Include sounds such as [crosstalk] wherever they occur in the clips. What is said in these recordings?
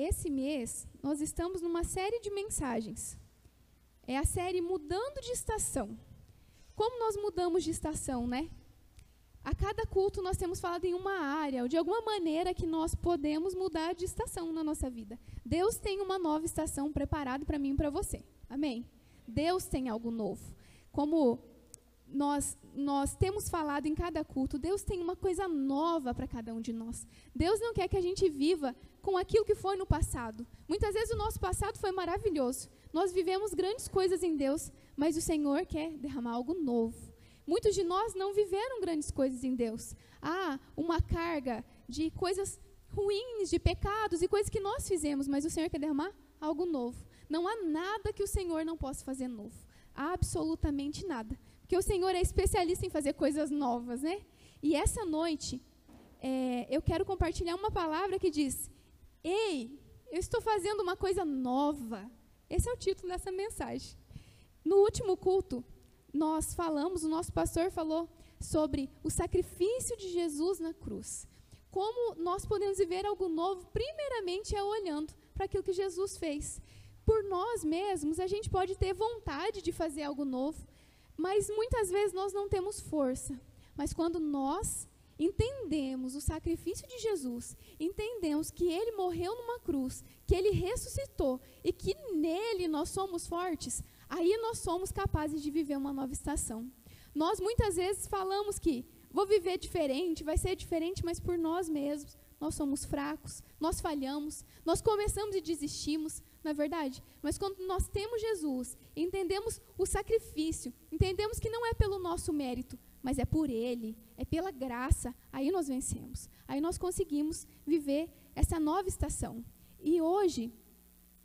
esse mês nós estamos numa série de mensagens. É a série Mudando de Estação. Como nós mudamos de estação, né? A cada culto nós temos falado em uma área, ou de alguma maneira que nós podemos mudar de estação na nossa vida. Deus tem uma nova estação preparada para mim e para você. Amém? Deus tem algo novo. Como nós, nós temos falado em cada culto, Deus tem uma coisa nova para cada um de nós. Deus não quer que a gente viva com aquilo que foi no passado. Muitas vezes o nosso passado foi maravilhoso. Nós vivemos grandes coisas em Deus, mas o Senhor quer derramar algo novo. Muitos de nós não viveram grandes coisas em Deus. Há uma carga de coisas ruins, de pecados e coisas que nós fizemos, mas o Senhor quer derramar algo novo. Não há nada que o Senhor não possa fazer novo. Absolutamente nada. Porque o Senhor é especialista em fazer coisas novas, né? E essa noite, é, eu quero compartilhar uma palavra que diz: Ei, eu estou fazendo uma coisa nova. Esse é o título dessa mensagem. No último culto, nós falamos, o nosso pastor falou sobre o sacrifício de Jesus na cruz. Como nós podemos viver algo novo, primeiramente é olhando para aquilo que Jesus fez. Por nós mesmos, a gente pode ter vontade de fazer algo novo, mas muitas vezes nós não temos força. Mas quando nós entendemos o sacrifício de Jesus, entendemos que ele morreu numa cruz, que ele ressuscitou e que nele nós somos fortes, aí nós somos capazes de viver uma nova estação. Nós muitas vezes falamos que vou viver diferente, vai ser diferente, mas por nós mesmos. Nós somos fracos, nós falhamos, nós começamos e desistimos, na é verdade. Mas quando nós temos Jesus, entendemos o sacrifício, entendemos que não é pelo nosso mérito, mas é por Ele, é pela graça, aí nós vencemos. Aí nós conseguimos viver essa nova estação. E hoje,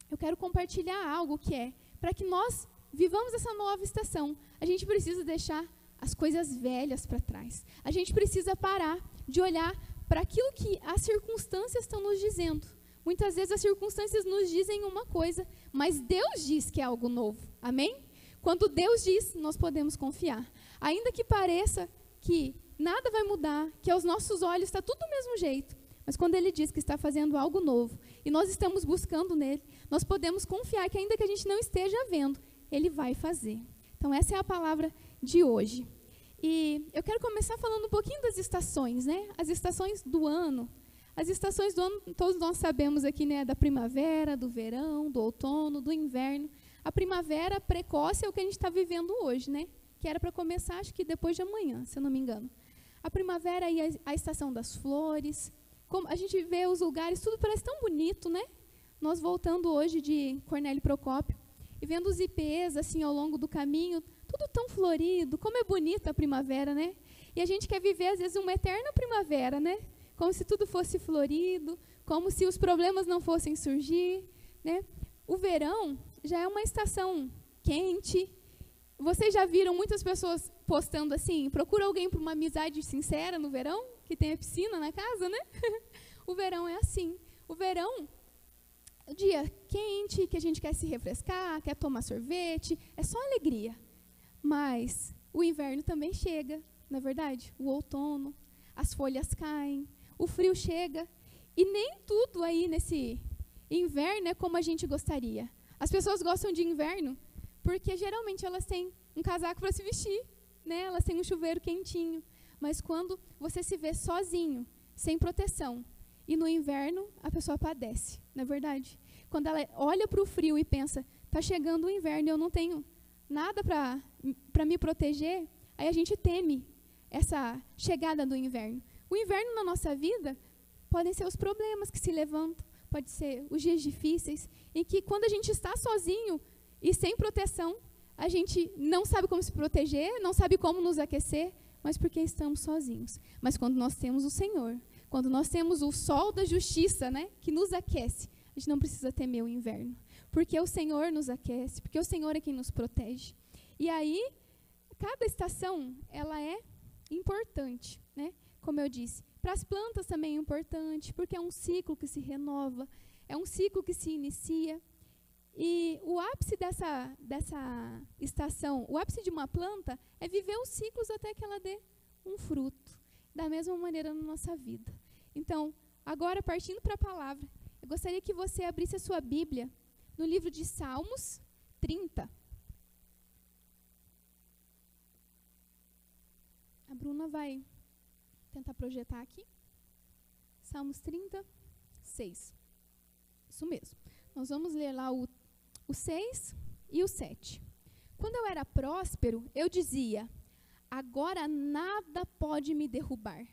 eu quero compartilhar algo que é, para que nós vivamos essa nova estação, a gente precisa deixar as coisas velhas para trás. A gente precisa parar de olhar para aquilo que as circunstâncias estão nos dizendo. Muitas vezes as circunstâncias nos dizem uma coisa, mas Deus diz que é algo novo. Amém? Quando Deus diz, nós podemos confiar. Ainda que pareça que nada vai mudar, que aos nossos olhos está tudo do mesmo jeito, mas quando Ele diz que está fazendo algo novo e nós estamos buscando nele, nós podemos confiar que ainda que a gente não esteja vendo, Ele vai fazer. Então essa é a palavra de hoje. E eu quero começar falando um pouquinho das estações, né? As estações do ano. As estações do ano, todos nós sabemos aqui, né? Da primavera, do verão, do outono, do inverno. A primavera precoce é o que a gente está vivendo hoje, né? Que era para começar, acho que depois de amanhã, se eu não me engano. A primavera e a, a estação das flores. Como a gente vê os lugares, tudo parece tão bonito, né? Nós voltando hoje de Cornélio Procópio e vendo os ipês assim ao longo do caminho, tudo tão florido, como é bonita a primavera, né? E a gente quer viver às vezes uma eterna primavera, né? Como se tudo fosse florido, como se os problemas não fossem surgir, né? O verão já é uma estação quente. Vocês já viram muitas pessoas postando assim: procura alguém para uma amizade sincera no verão, que tem a piscina na casa, né? [laughs] o verão é assim. O verão, dia quente, que a gente quer se refrescar, quer tomar sorvete, é só alegria. Mas o inverno também chega, na é verdade? O outono, as folhas caem, o frio chega. E nem tudo aí nesse inverno é como a gente gostaria. As pessoas gostam de inverno porque geralmente elas têm um casaco para se vestir, né? Elas têm um chuveiro quentinho. Mas quando você se vê sozinho, sem proteção, e no inverno a pessoa padece, não é verdade? Quando ela olha para o frio e pensa, está chegando o inverno e eu não tenho nada para me proteger, aí a gente teme essa chegada do inverno. O inverno na nossa vida podem ser os problemas que se levantam, pode ser os dias difíceis, em que quando a gente está sozinho e sem proteção, a gente não sabe como se proteger, não sabe como nos aquecer, mas porque estamos sozinhos. Mas quando nós temos o Senhor, quando nós temos o sol da justiça, né, que nos aquece, a gente não precisa temer o inverno, porque o Senhor nos aquece, porque o Senhor é quem nos protege. E aí, cada estação, ela é importante? Como eu disse, para as plantas também é importante, porque é um ciclo que se renova, é um ciclo que se inicia. E o ápice dessa, dessa estação, o ápice de uma planta é viver os ciclos até que ela dê um fruto. Da mesma maneira na nossa vida. Então, agora partindo para a palavra, Eu gostaria que você abrisse a sua Bíblia no livro de Salmos 30. A Bruna vai tentar projetar aqui. Salmos 36. Isso mesmo. Nós vamos ler lá o, o 6 e o 7. Quando eu era próspero, eu dizia: Agora nada pode me derrubar.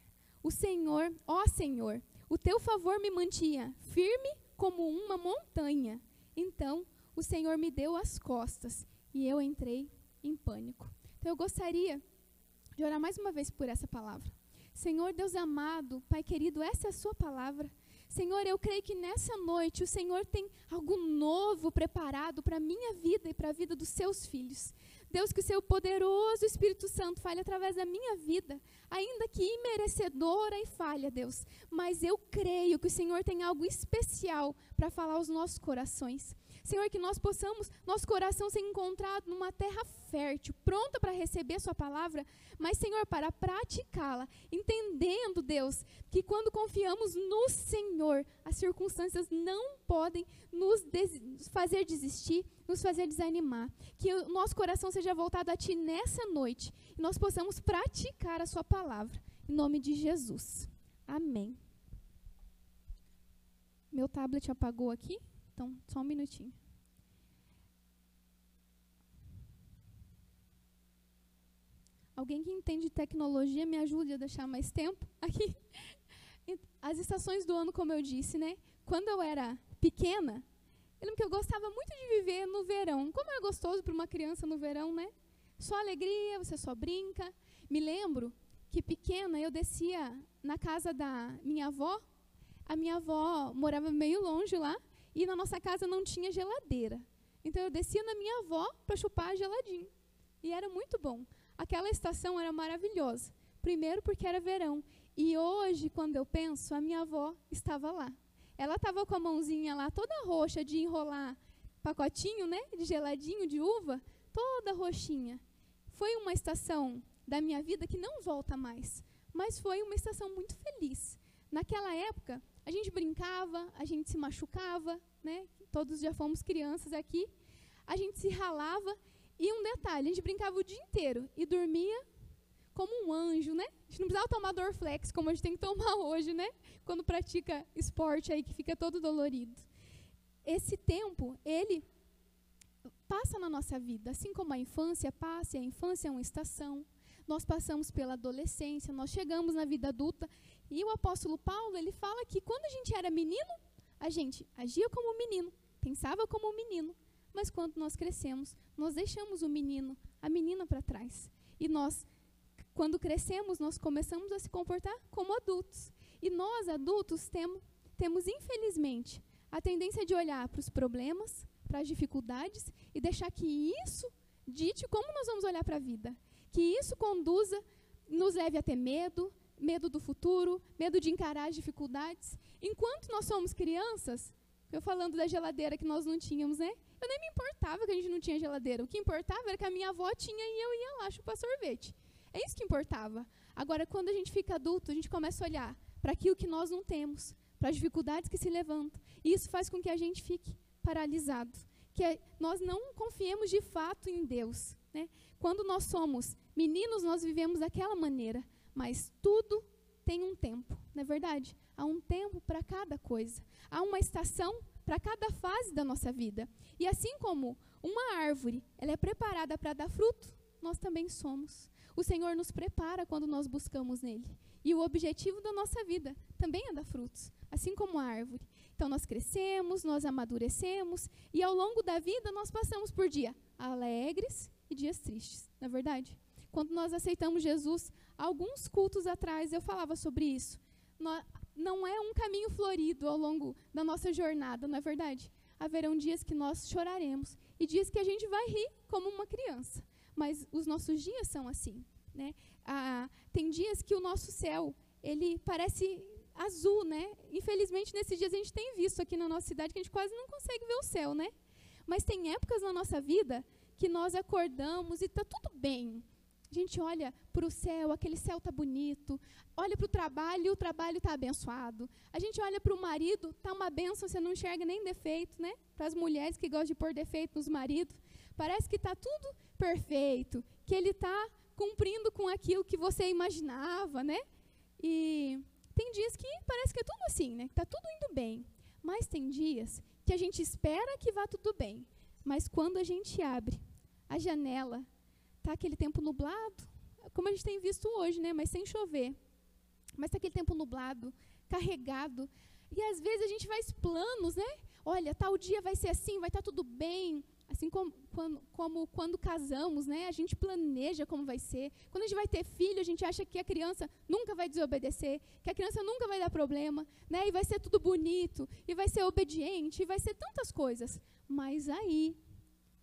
O Senhor, ó Senhor, o teu favor me mantinha firme como uma montanha. Então o Senhor me deu as costas e eu entrei em pânico. Então eu gostaria de orar mais uma vez por essa palavra. Senhor Deus amado, Pai querido, essa é a sua palavra. Senhor, eu creio que nessa noite o Senhor tem algo novo preparado para a minha vida e para a vida dos seus filhos. Deus, que o seu poderoso Espírito Santo fale através da minha vida, ainda que imerecedora e falha, Deus. Mas eu creio que o Senhor tem algo especial para falar aos nossos corações. Senhor, que nós possamos, nosso coração ser encontrado numa terra fértil, pronta para receber Sua palavra, mas, Senhor, para praticá-la, entendendo, Deus, que quando confiamos no Senhor, as circunstâncias não podem nos, nos fazer desistir, nos fazer desanimar. Que o nosso coração seja voltado a Ti nessa noite e nós possamos praticar a Sua palavra. Em nome de Jesus. Amém. Meu tablet apagou aqui. Então, só um minutinho. Alguém que entende tecnologia me ajude a deixar mais tempo aqui. As estações do ano, como eu disse, né? Quando eu era pequena, eu lembro que eu gostava muito de viver no verão. Como é gostoso para uma criança no verão, né? Só alegria, você só brinca. Me lembro que pequena eu descia na casa da minha avó. A minha avó morava meio longe lá e na nossa casa não tinha geladeira. Então eu descia na minha avó para chupar geladinho. E era muito bom. Aquela estação era maravilhosa. Primeiro porque era verão. E hoje, quando eu penso, a minha avó estava lá. Ela estava com a mãozinha lá toda roxa de enrolar pacotinho, né, de geladinho de uva, toda roxinha. Foi uma estação da minha vida que não volta mais, mas foi uma estação muito feliz. Naquela época, a gente brincava, a gente se machucava, né? Todos já fomos crianças aqui. A gente se ralava e um detalhe, a gente brincava o dia inteiro e dormia como um anjo, né? A gente não precisava tomar Dorflex como a gente tem que tomar [laughs] hoje, né? Quando pratica esporte aí que fica todo dolorido. Esse tempo, ele passa na nossa vida, assim como a infância passa, e a infância é uma estação. Nós passamos pela adolescência, nós chegamos na vida adulta e o apóstolo Paulo, ele fala que quando a gente era menino, a gente agia como menino, pensava como menino, mas quando nós crescemos, nós deixamos o menino, a menina para trás. E nós, quando crescemos, nós começamos a se comportar como adultos. E nós, adultos, temos, temos infelizmente, a tendência de olhar para os problemas, para as dificuldades e deixar que isso dite como nós vamos olhar para a vida. Que isso conduza, nos leve a ter medo, medo do futuro, medo de encarar as dificuldades. Enquanto nós somos crianças, eu falando da geladeira que nós não tínhamos, né? Eu nem me importava que a gente não tinha geladeira. O que importava era que a minha avó tinha e eu ia lá chupar sorvete. É isso que importava. Agora, quando a gente fica adulto, a gente começa a olhar para aquilo que nós não temos, para as dificuldades que se levantam. E isso faz com que a gente fique paralisado. Que nós não confiemos de fato em Deus. Né? Quando nós somos meninos, nós vivemos daquela maneira. Mas tudo tem um tempo, não é verdade? Há um tempo para cada coisa. Há uma estação para cada fase da nossa vida. E assim como uma árvore, ela é preparada para dar fruto, nós também somos. O Senhor nos prepara quando nós buscamos nele. E o objetivo da nossa vida também é dar frutos, assim como a árvore. Então nós crescemos, nós amadurecemos e ao longo da vida nós passamos por dias alegres e dias tristes, não é verdade? Quando nós aceitamos Jesus, alguns cultos atrás eu falava sobre isso. Não é um caminho florido ao longo da nossa jornada, não é verdade? Haverão dias que nós choraremos e dias que a gente vai rir como uma criança. Mas os nossos dias são assim, né? Ah, tem dias que o nosso céu ele parece azul, né? Infelizmente nesses dias a gente tem visto aqui na nossa cidade que a gente quase não consegue ver o céu, né? Mas tem épocas na nossa vida que nós acordamos e está tudo bem A gente olha para o céu, aquele céu tá bonito. Olha para o trabalho, o trabalho está abençoado. A gente olha para o marido, tá uma benção, você não enxerga nem defeito, né? Para as mulheres que gostam de pôr defeito nos maridos, parece que está tudo perfeito, que ele está cumprindo com aquilo que você imaginava, né? E tem dias que parece que é tudo assim, né? Está tudo indo bem. Mas tem dias que a gente espera que vá tudo bem. Mas quando a gente abre a janela, tá aquele tempo nublado, como a gente tem visto hoje, né? Mas sem chover. Mas tá aquele tempo nublado, carregado. E às vezes a gente faz planos, né? Olha, tal dia vai ser assim, vai estar tá tudo bem. Assim como quando, como quando casamos, né? A gente planeja como vai ser. Quando a gente vai ter filho, a gente acha que a criança nunca vai desobedecer, que a criança nunca vai dar problema, né? E vai ser tudo bonito, e vai ser obediente, e vai ser tantas coisas. Mas aí,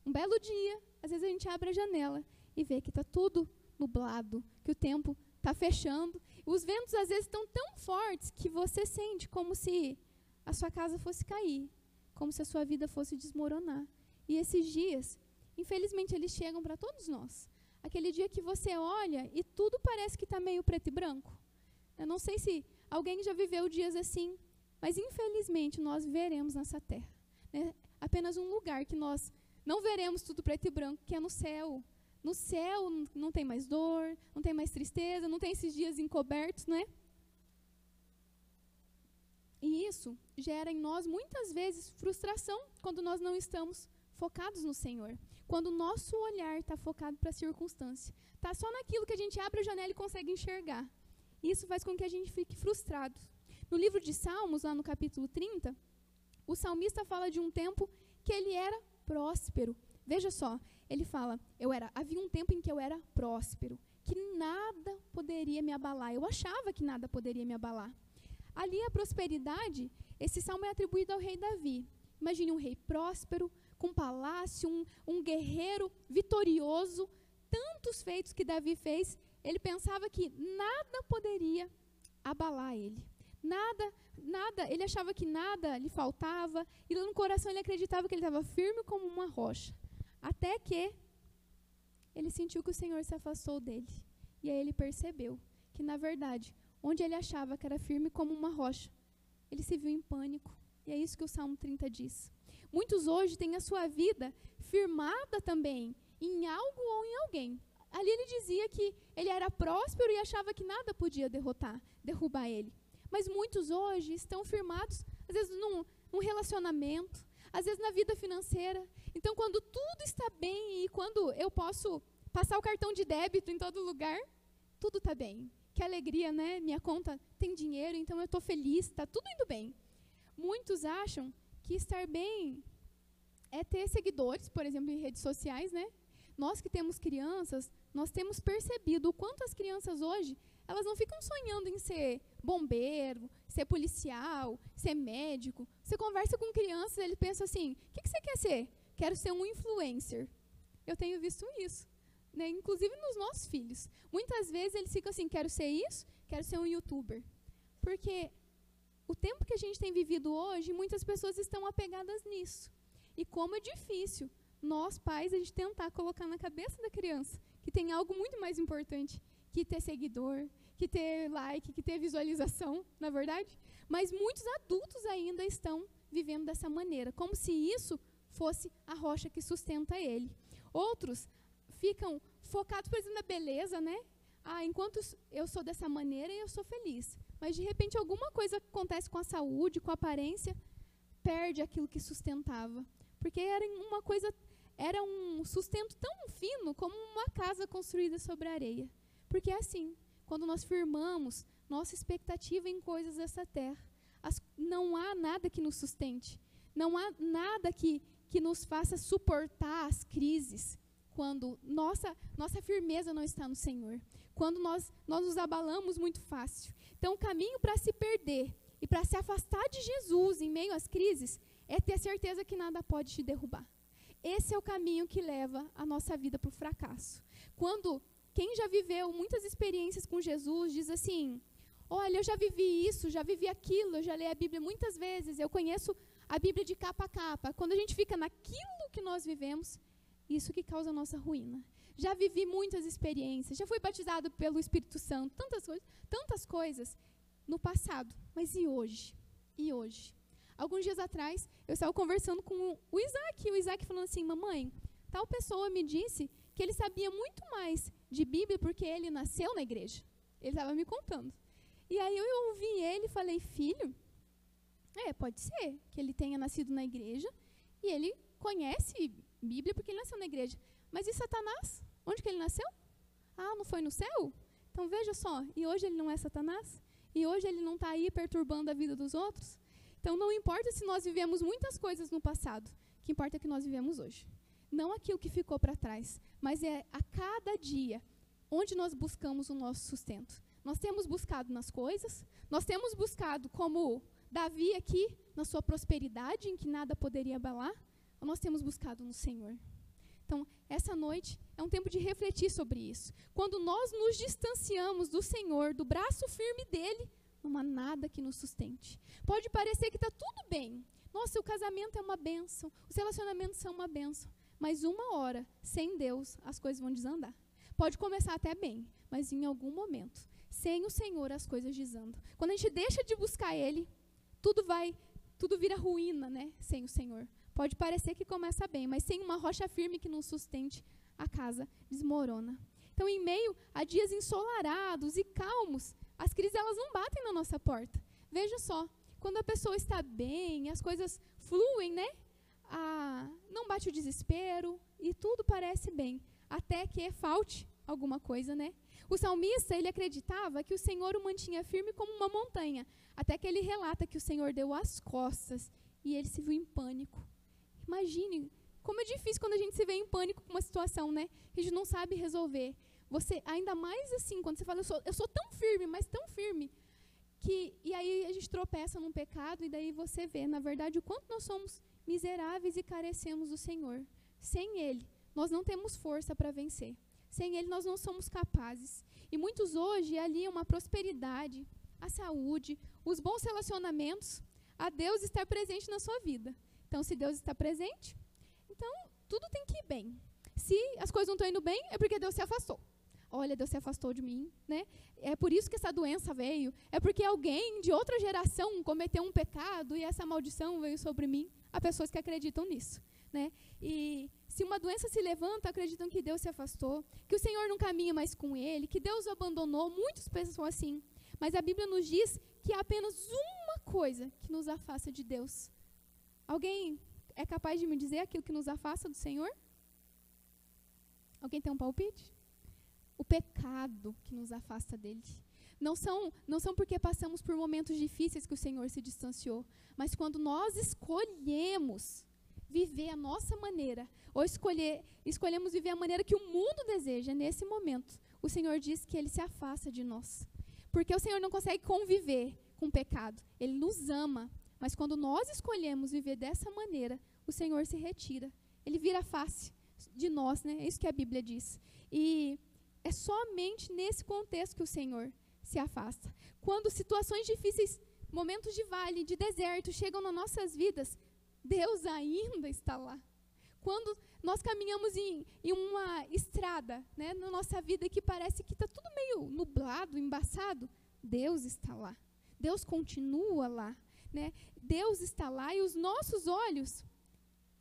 um belo dia, às vezes a gente abre a janela e vê que está tudo nublado, que o tempo está fechando. Os ventos às vezes estão tão fortes que você sente como se a sua casa fosse cair, como se a sua vida fosse desmoronar. E esses dias, infelizmente, eles chegam para todos nós. Aquele dia que você olha e tudo parece que está meio preto e branco. Eu não sei se alguém já viveu dias assim, mas infelizmente nós veremos nessa terra. Né? Apenas um lugar que nós não veremos tudo preto e branco, que é no céu. No céu não tem mais dor, não tem mais tristeza, não tem esses dias encobertos, não é? E isso gera em nós muitas vezes frustração quando nós não estamos focados no Senhor. Quando o nosso olhar está focado para a circunstância. Está só naquilo que a gente abre a janela e consegue enxergar. Isso faz com que a gente fique frustrado. No livro de Salmos, lá no capítulo 30, o salmista fala de um tempo que ele era próspero. Veja só, ele fala: "Eu era, havia um tempo em que eu era próspero, que nada poderia me abalar. Eu achava que nada poderia me abalar." Ali a prosperidade, esse salmo é atribuído ao rei Davi. Imagine um rei próspero, com palácio, um, um guerreiro vitorioso, tantos feitos que Davi fez, ele pensava que nada poderia abalar ele. Nada, nada, ele achava que nada lhe faltava, e no coração ele acreditava que ele estava firme como uma rocha. Até que ele sentiu que o Senhor se afastou dele. E aí ele percebeu que, na verdade, onde ele achava que era firme como uma rocha, ele se viu em pânico. E é isso que o Salmo 30 diz. Muitos hoje têm a sua vida firmada também em algo ou em alguém. Ali ele dizia que ele era próspero e achava que nada podia derrotar, derrubar ele. Mas muitos hoje estão firmados, às vezes, num, num relacionamento, às vezes na vida financeira. Então, quando tudo está bem e quando eu posso passar o cartão de débito em todo lugar, tudo está bem. Que alegria, né? Minha conta tem dinheiro, então eu estou feliz, está tudo indo bem. Muitos acham que estar bem é ter seguidores, por exemplo, em redes sociais, né? Nós que temos crianças, nós temos percebido o quanto as crianças hoje, elas não ficam sonhando em ser bombeiro, ser policial, ser médico. Você conversa com crianças, ele pensa assim: o que, que você quer ser? Quero ser um influencer. Eu tenho visto isso, né? inclusive nos nossos filhos. Muitas vezes eles ficam assim: quero ser isso, quero ser um youtuber. Porque o tempo que a gente tem vivido hoje, muitas pessoas estão apegadas nisso. E como é difícil nós, pais, a gente tentar colocar na cabeça da criança que tem algo muito mais importante que ter seguidor, que ter like, que ter visualização, na é verdade? Mas muitos adultos ainda estão vivendo dessa maneira, como se isso fosse a rocha que sustenta ele. Outros ficam focados, por exemplo, na beleza, né? Ah, enquanto eu sou dessa maneira, eu sou feliz mas de repente alguma coisa acontece com a saúde, com a aparência, perde aquilo que sustentava. Porque era uma coisa, era um sustento tão fino como uma casa construída sobre areia. Porque é assim, quando nós firmamos nossa expectativa em coisas dessa terra, as, não há nada que nos sustente, não há nada que, que nos faça suportar as crises quando nossa, nossa firmeza não está no Senhor, quando nós, nós nos abalamos muito fácil. Então, o caminho para se perder e para se afastar de Jesus em meio às crises é ter certeza que nada pode te derrubar. Esse é o caminho que leva a nossa vida para o fracasso. Quando quem já viveu muitas experiências com Jesus diz assim: Olha, eu já vivi isso, já vivi aquilo, eu já li a Bíblia muitas vezes, eu conheço a Bíblia de capa a capa. Quando a gente fica naquilo que nós vivemos, Isso que causa a nossa ruína. Já vivi muitas experiências, já fui batizado pelo Espírito Santo, tantas coisas, tantas coisas no passado. Mas e hoje? E hoje? Alguns dias atrás, eu estava conversando com o Isaac, e o Isaac falando assim: Mamãe, tal pessoa me disse que ele sabia muito mais de Bíblia porque ele nasceu na igreja. Ele estava me contando. E aí eu ouvi ele e falei: Filho, é, pode ser que ele tenha nascido na igreja e ele conhece Bíblia porque ele nasceu na igreja. Mas e Satanás? Onde que ele nasceu? Ah, não foi no céu? Então veja só, e hoje ele não é Satanás? E hoje ele não está aí perturbando a vida dos outros? Então não importa se nós vivemos muitas coisas no passado, o que importa é que nós vivemos hoje. Não aquilo que ficou para trás, mas é a cada dia onde nós buscamos o nosso sustento. Nós temos buscado nas coisas, nós temos buscado como Davi aqui, na sua prosperidade, em que nada poderia abalar, nós temos buscado no Senhor? Então, essa noite é um tempo de refletir sobre isso. Quando nós nos distanciamos do Senhor, do braço firme dele, não há nada que nos sustente. Pode parecer que está tudo bem. Nossa, o casamento é uma benção, os relacionamentos são uma benção. Mas uma hora, sem Deus, as coisas vão desandar. Pode começar até bem, mas em algum momento, sem o Senhor, as coisas desandam. Quando a gente deixa de buscar Ele, tudo vai, tudo vira ruína, né? Sem o Senhor. Pode parecer que começa bem, mas sem uma rocha firme que nos sustente, a casa desmorona. Então, em meio a dias ensolarados e calmos, as crises elas não batem na nossa porta. Veja só, quando a pessoa está bem, as coisas fluem, né? Ah, não bate o desespero e tudo parece bem, até que falte alguma coisa, né? O salmista, ele acreditava que o Senhor o mantinha firme como uma montanha, até que ele relata que o Senhor deu as costas e ele se viu em pânico. Imagine como é difícil quando a gente se vê em pânico com uma situação, né? Que a gente não sabe resolver. Você, ainda mais assim, quando você fala, eu sou, eu sou tão firme, mas tão firme, que e aí a gente tropeça num pecado e daí você vê, na verdade, o quanto nós somos miseráveis e carecemos do Senhor. Sem Ele, nós não temos força para vencer. Sem Ele, nós não somos capazes. E muitos hoje aliam a prosperidade, a saúde, os bons relacionamentos a Deus estar presente na sua vida. Então, se Deus está presente, então tudo tem que ir bem. Se as coisas não estão indo bem, é porque Deus se afastou. Olha, Deus se afastou de mim, né? É por isso que essa doença veio. É porque alguém de outra geração cometeu um pecado e essa maldição veio sobre mim. Há pessoas que acreditam nisso, né? E se uma doença se levanta, acreditam que Deus se afastou, que o Senhor não caminha mais com ele, que Deus o abandonou. Muitos pensam assim. Mas a Bíblia nos diz que há apenas uma coisa que nos afasta de Deus. Alguém é capaz de me dizer aquilo que nos afasta do Senhor? Alguém tem um palpite? O pecado que nos afasta dele. Não são, não são porque passamos por momentos difíceis que o Senhor se distanciou, mas quando nós escolhemos viver a nossa maneira, ou escolher, escolhemos viver a maneira que o mundo deseja, nesse momento, o Senhor diz que ele se afasta de nós. Porque o Senhor não consegue conviver com o pecado. Ele nos ama. Mas quando nós escolhemos viver dessa maneira, o Senhor se retira. Ele vira face de nós, né? É isso que a Bíblia diz. E é somente nesse contexto que o Senhor se afasta. Quando situações difíceis, momentos de vale, de deserto chegam nas nossas vidas, Deus ainda está lá. Quando nós caminhamos em, em uma estrada né, na nossa vida que parece que está tudo meio nublado, embaçado, Deus está lá. Deus continua lá. Né? Deus está lá e os nossos olhos,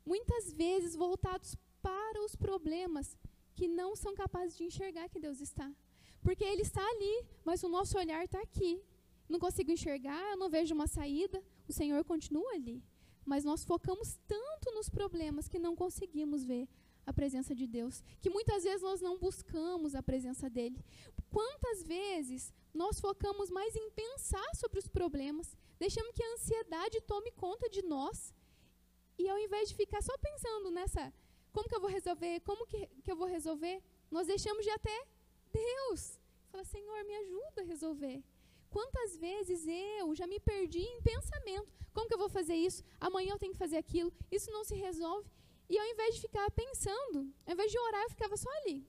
muitas vezes voltados para os problemas, que não são capazes de enxergar que Deus está. Porque Ele está ali, mas o nosso olhar está aqui. Não consigo enxergar, eu não vejo uma saída, o Senhor continua ali mas nós focamos tanto nos problemas que não conseguimos ver a presença de Deus, que muitas vezes nós não buscamos a presença dele. Quantas vezes nós focamos mais em pensar sobre os problemas, deixamos que a ansiedade tome conta de nós, e ao invés de ficar só pensando nessa, como que eu vou resolver, como que, que eu vou resolver, nós deixamos de até Deus. Fala, Senhor, me ajuda a resolver. Quantas vezes eu já me perdi em pensamento? Como que eu vou fazer isso? Amanhã eu tenho que fazer aquilo. Isso não se resolve. E ao invés de ficar pensando, ao invés de orar, eu ficava só ali,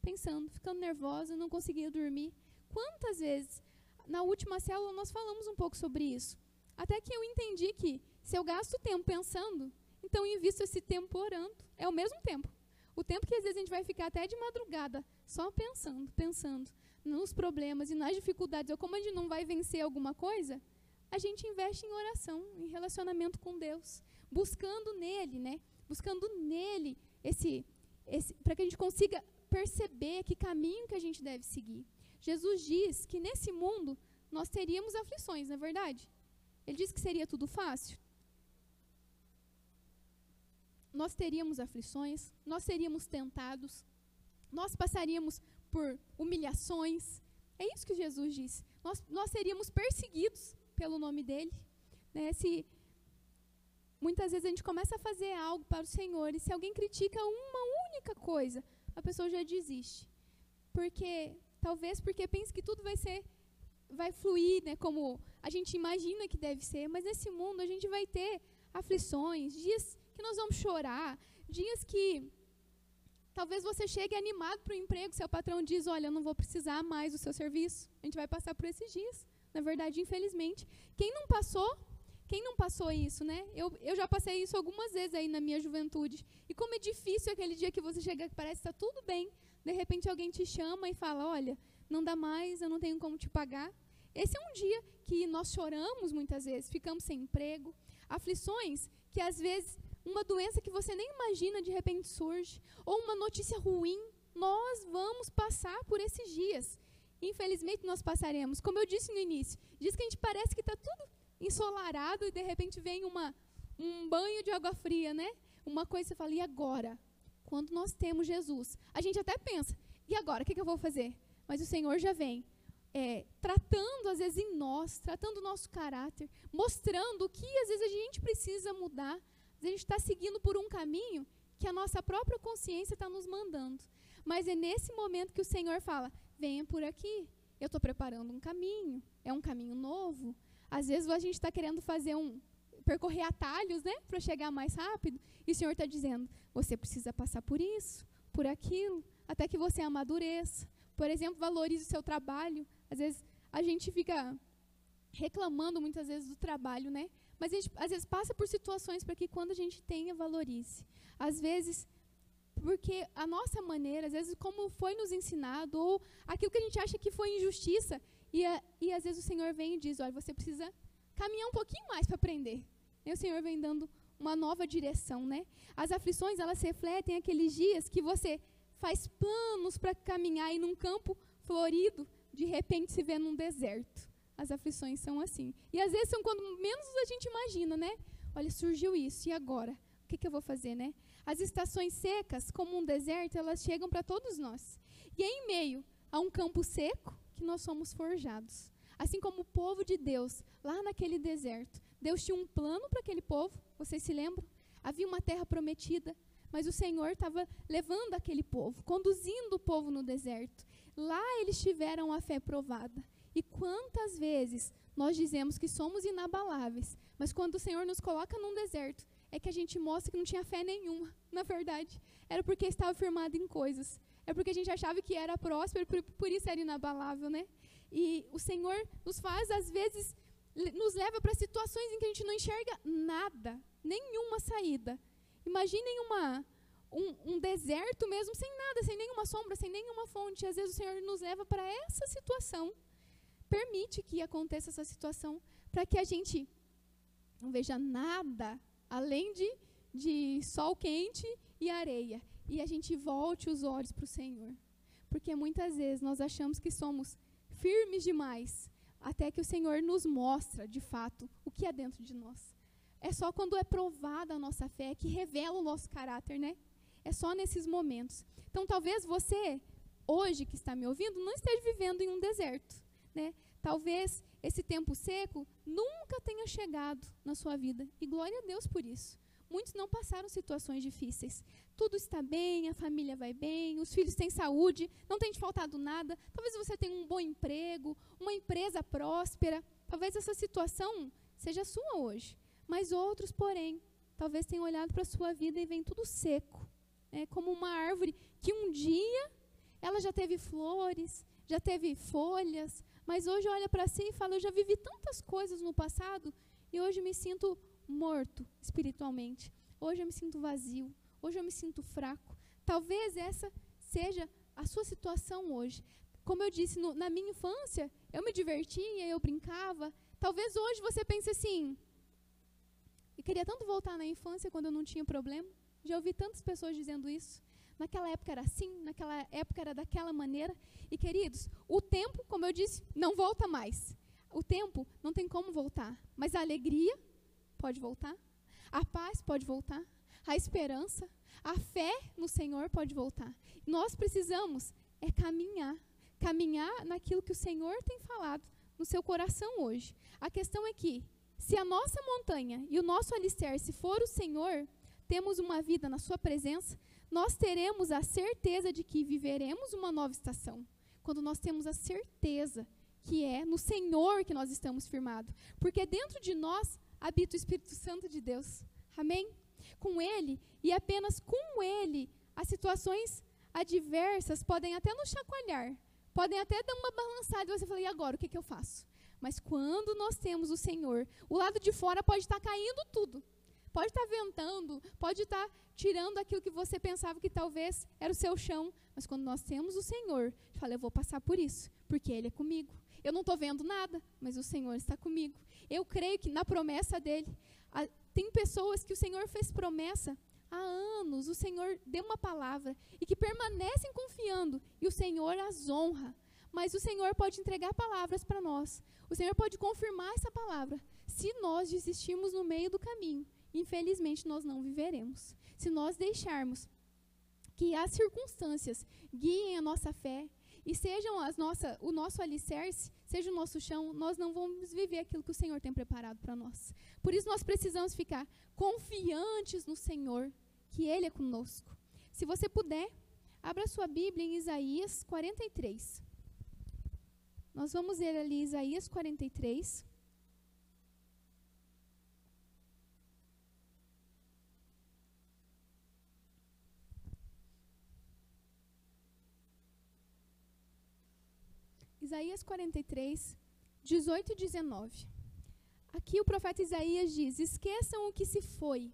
pensando, ficando nervosa, não conseguia dormir. Quantas vezes, na última célula, nós falamos um pouco sobre isso. Até que eu entendi que se eu gasto tempo pensando, então eu invisto esse tempo orando. É o mesmo tempo. O tempo que às vezes a gente vai ficar até de madrugada só pensando, pensando nos problemas e nas dificuldades, ou como a gente não vai vencer alguma coisa, a gente investe em oração, em relacionamento com Deus, buscando nele, né? Buscando nele esse, esse para que a gente consiga perceber que caminho que a gente deve seguir. Jesus diz que nesse mundo nós teríamos aflições, não é verdade? Ele diz que seria tudo fácil. Nós teríamos aflições, nós seríamos tentados, nós passaríamos por humilhações. É isso que Jesus disse. Nós, nós seríamos perseguidos pelo nome dele. Né? Se muitas vezes a gente começa a fazer algo para o Senhor e se alguém critica uma única coisa, a pessoa já desiste. Porque talvez porque pensa que tudo vai ser vai fluir, né, como a gente imagina que deve ser, mas nesse mundo a gente vai ter aflições, dias que nós vamos chorar, dias que talvez você chegue animado para o emprego, seu patrão diz, olha, eu não vou precisar mais do seu serviço. A gente vai passar por esses dias. Na verdade, infelizmente, quem não passou, quem não passou isso, né? Eu, eu já passei isso algumas vezes aí na minha juventude. E como é difícil aquele dia que você chega que parece que está tudo bem, de repente alguém te chama e fala, olha, não dá mais, eu não tenho como te pagar. Esse é um dia que nós choramos muitas vezes, ficamos sem emprego, aflições que às vezes uma doença que você nem imagina de repente surge, ou uma notícia ruim, nós vamos passar por esses dias. Infelizmente nós passaremos. Como eu disse no início, diz que a gente parece que está tudo ensolarado e de repente vem uma, um banho de água fria, né? Uma coisa você fala, e agora? Quando nós temos Jesus, a gente até pensa, e agora? O que, que eu vou fazer? Mas o Senhor já vem é, tratando, às vezes, em nós, tratando o nosso caráter, mostrando o que, às vezes, a gente precisa mudar. A gente está seguindo por um caminho que a nossa própria consciência está nos mandando. Mas é nesse momento que o Senhor fala: venha por aqui, eu estou preparando um caminho, é um caminho novo. Às vezes a gente está querendo fazer um percorrer atalhos, né, para chegar mais rápido, e o Senhor está dizendo: você precisa passar por isso, por aquilo, até que você amadureça. Por exemplo, valorize o seu trabalho. Às vezes a gente fica reclamando muitas vezes do trabalho, né? Mas a gente às vezes passa por situações para que quando a gente tenha valorize. Às vezes porque a nossa maneira, às vezes como foi nos ensinado ou aquilo que a gente acha que foi injustiça e, a, e às vezes o Senhor vem e diz, olha, você precisa caminhar um pouquinho mais para aprender. E o Senhor vem dando uma nova direção, né? As aflições, elas refletem aqueles dias que você faz planos para caminhar em um campo florido, de repente se vê num deserto. As aflições são assim. E às vezes são quando menos a gente imagina, né? Olha, surgiu isso, e agora? O que, que eu vou fazer, né? As estações secas, como um deserto, elas chegam para todos nós. E é em meio a um campo seco que nós somos forjados. Assim como o povo de Deus, lá naquele deserto, Deus tinha um plano para aquele povo, vocês se lembram? Havia uma terra prometida, mas o Senhor estava levando aquele povo, conduzindo o povo no deserto. Lá eles tiveram a fé provada. E quantas vezes nós dizemos que somos inabaláveis, mas quando o Senhor nos coloca num deserto, é que a gente mostra que não tinha fé nenhuma, [laughs] na verdade. Era porque estava firmado em coisas. É porque a gente achava que era próspero, por, isso era inabalável, né? E o Senhor nos faz, às vezes, nos leva para situações em que a gente não enxerga nada, nenhuma saída. Imaginem uma, um, um, deserto mesmo, sem nada, sem nenhuma sombra, sem nenhuma fonte. Às vezes o Senhor nos leva para essa situação. Permite que aconteça essa situação para que a gente não veja nada além de, de sol quente e areia. E a gente volte os olhos para o Senhor. Porque muitas vezes nós achamos que somos firmes demais, até que o Senhor nos mostra, de fato, o que é dentro de nós. É só quando é provada a nossa fé que revela o nosso caráter, né? É só nesses momentos. Então, talvez você, hoje que está me ouvindo, não esteja vivendo em um deserto, né? Talvez esse tempo seco nunca tenha chegado na sua vida. E glória a Deus por isso. Muitos não passaram situações difíceis. Tudo está bem, a família vai bem, os filhos têm saúde, não tem te faltado nada. Talvez você tenha um bom emprego, uma empresa próspera. Talvez essa situação seja sua hoje. Mas outros, porém, talvez tenham olhado para a sua vida e vem tudo seco. É como uma árvore que um dia ela já teve flores, já teve folhas, mas hoje olha para si e fala: Eu já vivi tantas coisas no passado e hoje me sinto morto espiritualmente. Hoje eu me sinto vazio. Hoje eu me sinto fraco. Talvez essa seja a sua situação hoje. Como eu disse, no, na minha infância, eu me divertia, eu brincava. Talvez hoje você pense assim: eu queria tanto voltar na infância quando eu não tinha problema. Já ouvi tantas pessoas dizendo isso. Naquela época era assim, naquela época era daquela maneira. E queridos, o tempo, como eu disse, não volta mais. O tempo não tem como voltar, mas a alegria pode voltar, a paz pode voltar, a esperança, a fé no Senhor pode voltar. Nós precisamos é caminhar, caminhar naquilo que o Senhor tem falado no seu coração hoje. A questão é que, se a nossa montanha e o nosso alicerce for o Senhor, temos uma vida na Sua presença, nós teremos a certeza de que viveremos uma nova estação. Quando nós temos a certeza que é no Senhor que nós estamos firmados. Porque dentro de nós habita o Espírito Santo de Deus. Amém? Com Ele e apenas com Ele, as situações adversas podem até nos chacoalhar, podem até dar uma balançada e você fala, e agora, o que, que eu faço? Mas quando nós temos o Senhor, o lado de fora pode estar caindo tudo. Pode estar ventando, pode estar tirando aquilo que você pensava que talvez era o seu chão. Mas quando nós temos o Senhor, fala, eu vou passar por isso, porque Ele é comigo. Eu não estou vendo nada, mas o Senhor está comigo. Eu creio que na promessa dele, a, tem pessoas que o Senhor fez promessa há anos, o Senhor deu uma palavra e que permanecem confiando e o Senhor as honra. Mas o Senhor pode entregar palavras para nós. O Senhor pode confirmar essa palavra. Se nós desistirmos no meio do caminho, infelizmente nós não viveremos. Se nós deixarmos que as circunstâncias guiem a nossa fé, e sejam as nossa, o nosso alicerce, seja o nosso chão, nós não vamos viver aquilo que o Senhor tem preparado para nós. Por isso nós precisamos ficar confiantes no Senhor, que Ele é conosco. Se você puder, abra sua Bíblia em Isaías 43. Nós vamos ler ali Isaías 43. Isaías 43, 18 e 19. Aqui o profeta Isaías diz: Esqueçam o que se foi.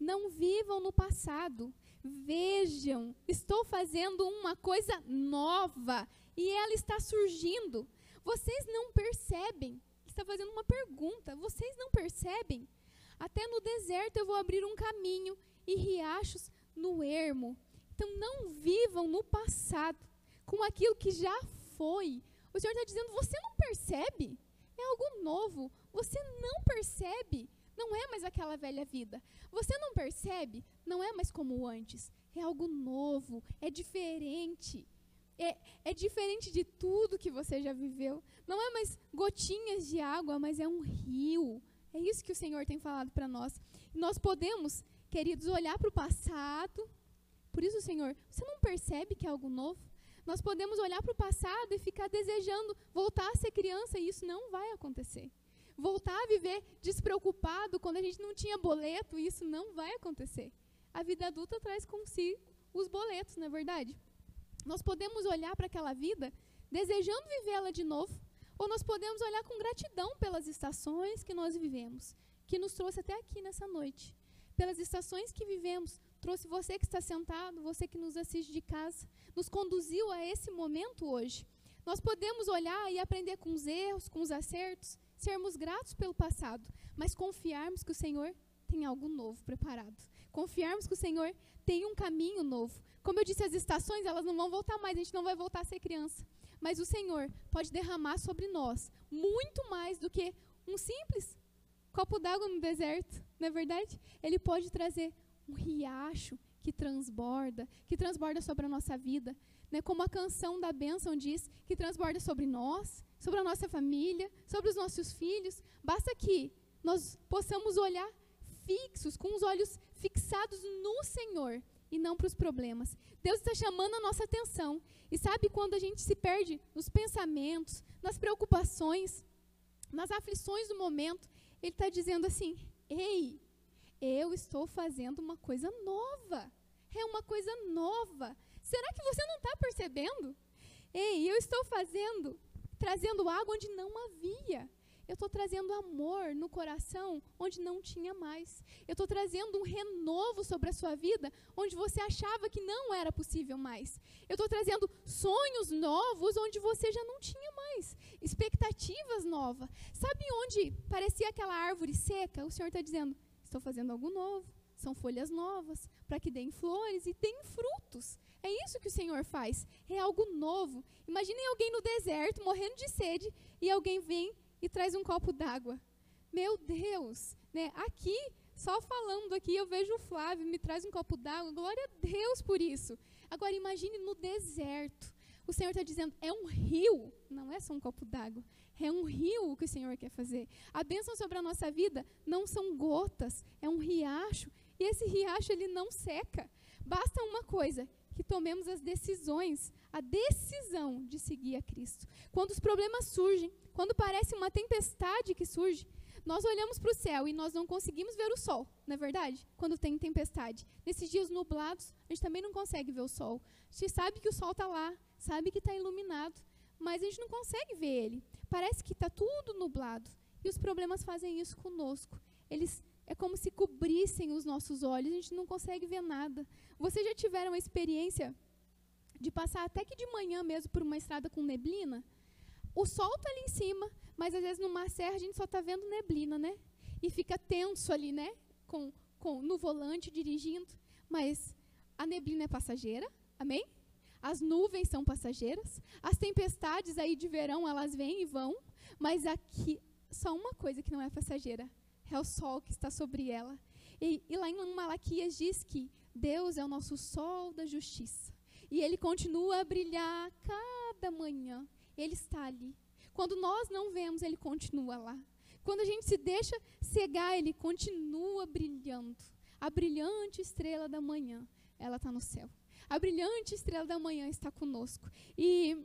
Não vivam no passado. Vejam, estou fazendo uma coisa nova e ela está surgindo. Vocês não percebem? Está fazendo uma pergunta. Vocês não percebem? Até no deserto eu vou abrir um caminho e riachos no ermo. Então não vivam no passado com aquilo que já foi. O Senhor está dizendo: você não percebe? É algo novo. Você não percebe? Não é mais aquela velha vida. Você não percebe? Não é mais como antes. É algo novo. É diferente. É, é diferente de tudo que você já viveu. Não é mais gotinhas de água, mas é um rio. É isso que o Senhor tem falado para nós. Nós podemos, queridos, olhar para o passado. Por isso, Senhor, você não percebe que é algo novo? Nós podemos olhar para o passado e ficar desejando voltar a ser criança e isso não vai acontecer. Voltar a viver despreocupado quando a gente não tinha boleto, isso não vai acontecer. A vida adulta traz consigo os boletos, não é verdade? Nós podemos olhar para aquela vida desejando vivê-la de novo, ou nós podemos olhar com gratidão pelas estações que nós vivemos, que nos trouxe até aqui nessa noite, pelas estações que vivemos, trouxe você que está sentado, você que nos assiste de casa, nos conduziu a esse momento hoje. Nós podemos olhar e aprender com os erros, com os acertos, sermos gratos pelo passado, mas confiarmos que o Senhor tem algo novo preparado. Confiarmos que o Senhor tem um caminho novo. Como eu disse, as estações, elas não vão voltar mais, a gente não vai voltar a ser criança. Mas o Senhor pode derramar sobre nós muito mais do que um simples copo d'água no deserto, não é verdade? Ele pode trazer um riacho que transborda, que transborda sobre a nossa vida, né? Como a canção da bênção diz, que transborda sobre nós, sobre a nossa família, sobre os nossos filhos. Basta que nós possamos olhar fixos, com os olhos fixados no Senhor e não para os problemas. Deus está chamando a nossa atenção. E sabe quando a gente se perde nos pensamentos, nas preocupações, nas aflições do momento, Ele está dizendo assim: ei, eu estou fazendo uma coisa nova. É uma coisa nova. Será que você não está percebendo? Ei, eu estou fazendo, trazendo água onde não havia. Eu estou trazendo amor no coração onde não tinha mais. Eu estou trazendo um renovo sobre a sua vida onde você achava que não era possível mais. Eu estou trazendo sonhos novos onde você já não tinha mais. Expectativas novas. Sabe onde parecia aquela árvore seca? O Senhor está dizendo: estou fazendo algo novo. São folhas novas para que deem flores e deem frutos. É isso que o Senhor faz. É algo novo. Imaginem alguém no deserto morrendo de sede e alguém vem e traz um copo d'água. Meu Deus, né? Aqui, só falando aqui, eu vejo o Flávio me traz um copo d'água. Glória a Deus por isso. Agora imagine no deserto. O Senhor está dizendo, é um rio, não é só um copo d'água. É um rio que o Senhor quer fazer. A bênção sobre a nossa vida não são gotas, é um riacho. E esse riacho ele não seca. Basta uma coisa, que tomemos as decisões, a decisão de seguir a Cristo. Quando os problemas surgem, quando parece uma tempestade que surge, nós olhamos para o céu e nós não conseguimos ver o sol, não é verdade? Quando tem tempestade. Nesses dias nublados, a gente também não consegue ver o sol. A gente sabe que o sol está lá, sabe que está iluminado, mas a gente não consegue ver ele. Parece que está tudo nublado. E os problemas fazem isso conosco. Eles é como se cobrissem os nossos olhos, a gente não consegue ver nada. Vocês já tiveram a experiência de passar até que de manhã mesmo por uma estrada com neblina? O sol está ali em cima, mas às vezes numa serra a gente só está vendo neblina, né? E fica tenso ali, né? Com, com, no volante, dirigindo. Mas a neblina é passageira, amém? As nuvens são passageiras. As tempestades aí de verão, elas vêm e vão. Mas aqui, só uma coisa que não é passageira: é o sol que está sobre ela. E, e lá em Malaquias diz que Deus é o nosso sol da justiça. E ele continua a brilhar cada manhã. Ele está ali. Quando nós não vemos, ele continua lá. Quando a gente se deixa cegar, ele continua brilhando. A brilhante estrela da manhã, ela está no céu. A brilhante estrela da manhã está conosco. E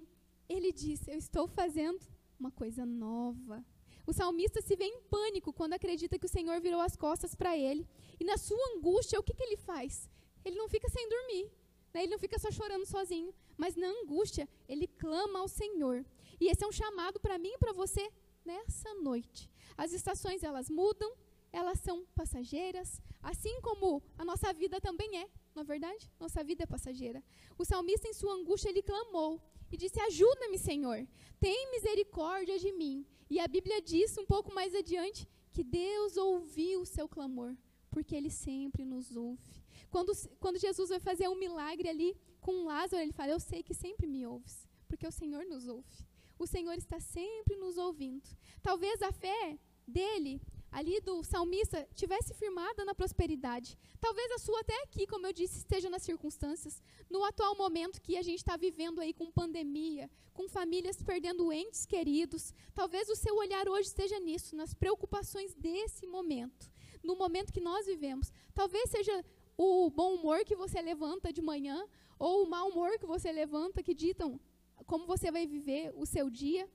ele diz: Eu estou fazendo uma coisa nova. O salmista se vê em pânico quando acredita que o Senhor virou as costas para ele. E na sua angústia, o que, que ele faz? Ele não fica sem dormir. Né? Ele não fica só chorando sozinho. Mas na angústia, ele clama ao Senhor. E esse é um chamado para mim e para você nessa noite. As estações, elas mudam, elas são passageiras, assim como a nossa vida também é, não é verdade? Nossa vida é passageira. O salmista, em sua angústia, ele clamou e disse: Ajuda-me, Senhor, tem misericórdia de mim e a Bíblia diz um pouco mais adiante que Deus ouviu o seu clamor, porque Ele sempre nos ouve. Quando, quando Jesus vai fazer um milagre ali com Lázaro, ele fala: Eu sei que sempre me ouves, porque o Senhor nos ouve. O Senhor está sempre nos ouvindo. Talvez a fé dele ali do salmista tivesse firmada na prosperidade. Talvez a sua até aqui, como eu disse, esteja nas circunstâncias, no atual momento que a gente está vivendo aí com pandemia, com famílias perdendo entes queridos. Talvez o seu olhar hoje esteja nisso, nas preocupações desse momento, no momento que nós vivemos. Talvez seja o bom humor que você levanta de manhã ou o mau humor que você levanta que ditam como você vai viver o seu dia,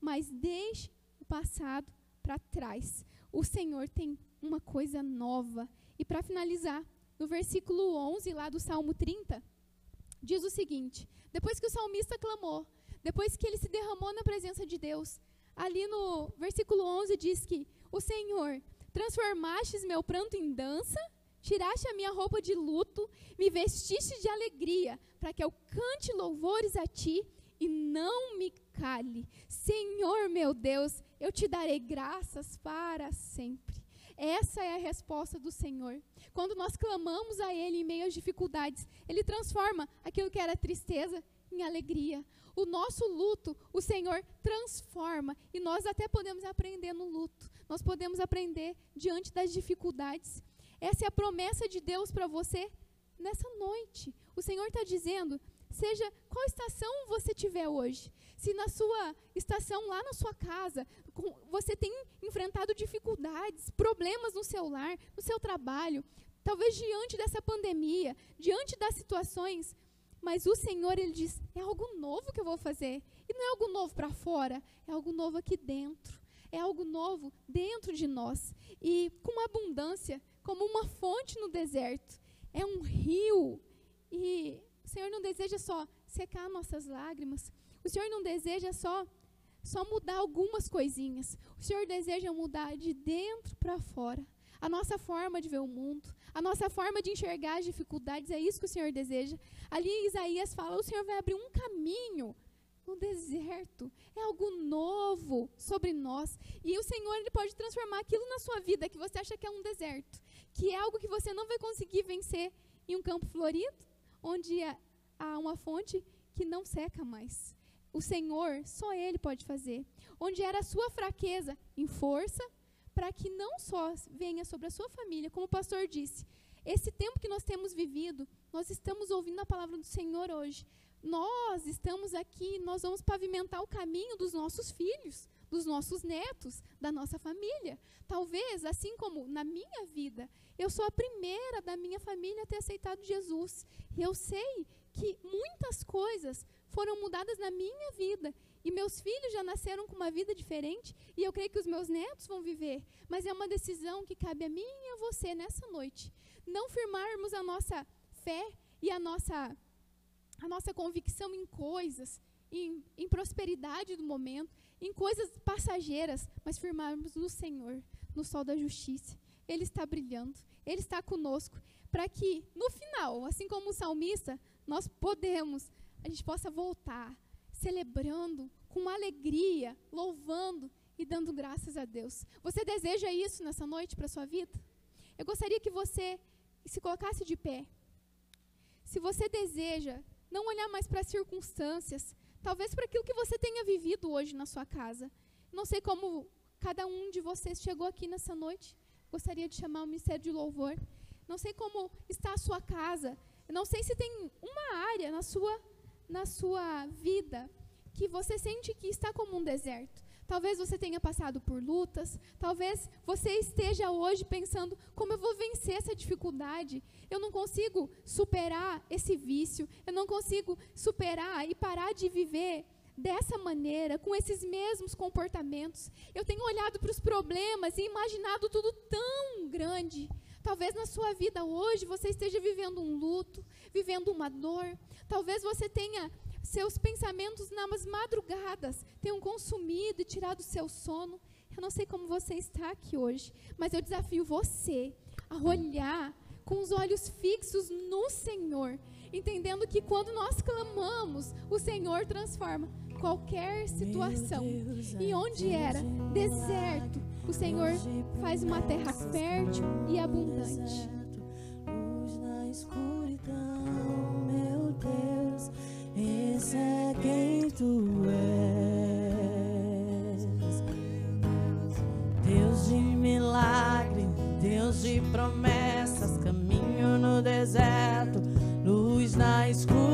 mas deixe o passado para trás o Senhor tem uma coisa nova. E para finalizar, no versículo 11 lá do Salmo 30, diz o seguinte: depois que o salmista clamou, depois que ele se derramou na presença de Deus, ali no versículo 11 diz que o Senhor transformastes meu pranto em dança, tiraste a minha roupa de luto, me vestiste de alegria, para que eu cante louvores a ti e não me cale. Senhor meu Deus, eu te darei graças para sempre. Essa é a resposta do Senhor. Quando nós clamamos a Ele em meio às dificuldades, Ele transforma aquilo que era tristeza em alegria. O nosso luto, o Senhor transforma. E nós até podemos aprender no luto. Nós podemos aprender diante das dificuldades. Essa é a promessa de Deus para você nessa noite. O Senhor está dizendo Seja qual estação você tiver hoje. Se na sua estação, lá na sua casa, você tem enfrentado dificuldades, problemas no seu lar, no seu trabalho, talvez diante dessa pandemia, diante das situações, mas o Senhor, Ele diz: é algo novo que eu vou fazer. E não é algo novo para fora, é algo novo aqui dentro. É algo novo dentro de nós. E com abundância, como uma fonte no deserto. É um rio. E o Senhor não deseja só secar nossas lágrimas. O Senhor não deseja só só mudar algumas coisinhas. O Senhor deseja mudar de dentro para fora. A nossa forma de ver o mundo, a nossa forma de enxergar as dificuldades, é isso que o Senhor deseja. Ali Isaías fala: o Senhor vai abrir um caminho no deserto. É algo novo sobre nós. E o Senhor ele pode transformar aquilo na sua vida que você acha que é um deserto, que é algo que você não vai conseguir vencer em um campo florido, onde há uma fonte que não seca mais. O Senhor, só Ele pode fazer. Onde era a sua fraqueza em força, para que não só venha sobre a sua família, como o pastor disse, esse tempo que nós temos vivido, nós estamos ouvindo a palavra do Senhor hoje. Nós estamos aqui, nós vamos pavimentar o caminho dos nossos filhos, dos nossos netos, da nossa família. Talvez, assim como na minha vida, eu sou a primeira da minha família a ter aceitado Jesus. E eu sei que muitas coisas foram mudadas na minha vida. E meus filhos já nasceram com uma vida diferente. E eu creio que os meus netos vão viver. Mas é uma decisão que cabe a mim e a você nessa noite. Não firmarmos a nossa fé e a nossa, a nossa convicção em coisas, em, em prosperidade do momento, em coisas passageiras, mas firmarmos no Senhor, no sol da justiça. Ele está brilhando, Ele está conosco, para que no final, assim como o salmista, nós podemos a gente possa voltar celebrando com alegria, louvando e dando graças a Deus. Você deseja isso nessa noite para sua vida? Eu gostaria que você se colocasse de pé. Se você deseja não olhar mais para as circunstâncias, talvez para aquilo que você tenha vivido hoje na sua casa. Não sei como cada um de vocês chegou aqui nessa noite. Gostaria de chamar o Ministério de Louvor. Não sei como está a sua casa. Não sei se tem uma área na sua na sua vida que você sente que está como um deserto. Talvez você tenha passado por lutas, talvez você esteja hoje pensando como eu vou vencer essa dificuldade. Eu não consigo superar esse vício, eu não consigo superar e parar de viver dessa maneira, com esses mesmos comportamentos. Eu tenho olhado para os problemas e imaginado tudo tão grande. Talvez na sua vida hoje você esteja vivendo um luto, vivendo uma dor. Talvez você tenha seus pensamentos nas madrugadas tenham consumido e tirado o seu sono. Eu não sei como você está aqui hoje, mas eu desafio você a olhar com os olhos fixos no Senhor, entendendo que quando nós clamamos, o Senhor transforma qualquer situação. E onde era deserto, o Senhor faz uma terra fértil e abundante. Luz na escuridão, meu Deus, esse é quem tu és. Deus de milagre, Deus de na escuridão,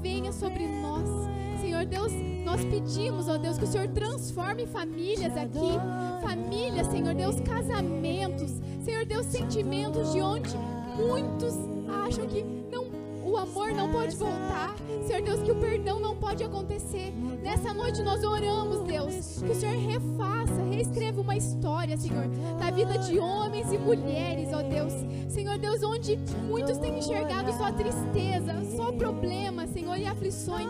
venha sobre nós. Senhor Deus, nós pedimos, ó Deus, que o Senhor transforme famílias aqui. Famílias, Senhor Deus, casamentos. Senhor Deus, sentimentos de onde muitos acham que amor não pode voltar. Senhor Deus, que o perdão não pode acontecer. Nessa noite nós oramos, Deus, que o Senhor refaça, reescreva uma história, Senhor, na vida de homens e mulheres, ó Deus. Senhor Deus, onde muitos têm enxergado só tristeza, só problemas, Senhor, e aflições.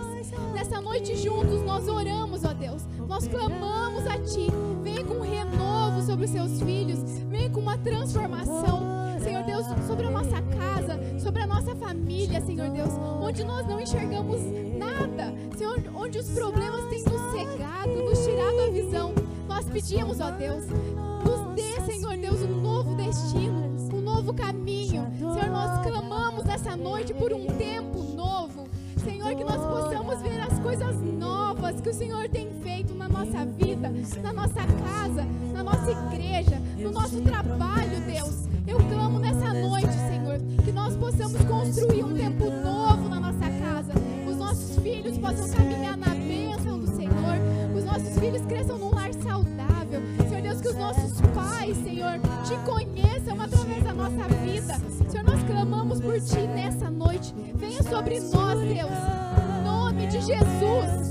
Nessa noite juntos nós oramos, ó Deus. Nós clamamos a Ti. Vem com um renovo sobre os seus filhos. Vem com uma transformação. Senhor Deus, sobre a nossa casa, sobre a nossa família, Senhor Deus, onde nós não enxergamos nada, Senhor, onde os problemas têm nos cegado, nos tirado a visão. Nós pedimos, ó Deus, nos dê, Senhor Deus, um novo destino, um novo caminho. Senhor, nós clamamos essa noite por um tempo novo. Senhor, que nós possamos ver as coisas novas que o Senhor tem feito na nossa vida, na nossa casa, na nossa igreja, no nosso trabalho, Deus. Eu clamo nessa noite, Senhor, que possamos construir um tempo novo na nossa casa. Os nossos filhos possam caminhar na bênção do Senhor. Os nossos filhos cresçam num lar saudável. Senhor Deus, que os nossos pais, Senhor, te conheçam através da nossa vida. Senhor, nós clamamos por ti nessa noite. Venha sobre nós, Deus. Em nome de Jesus.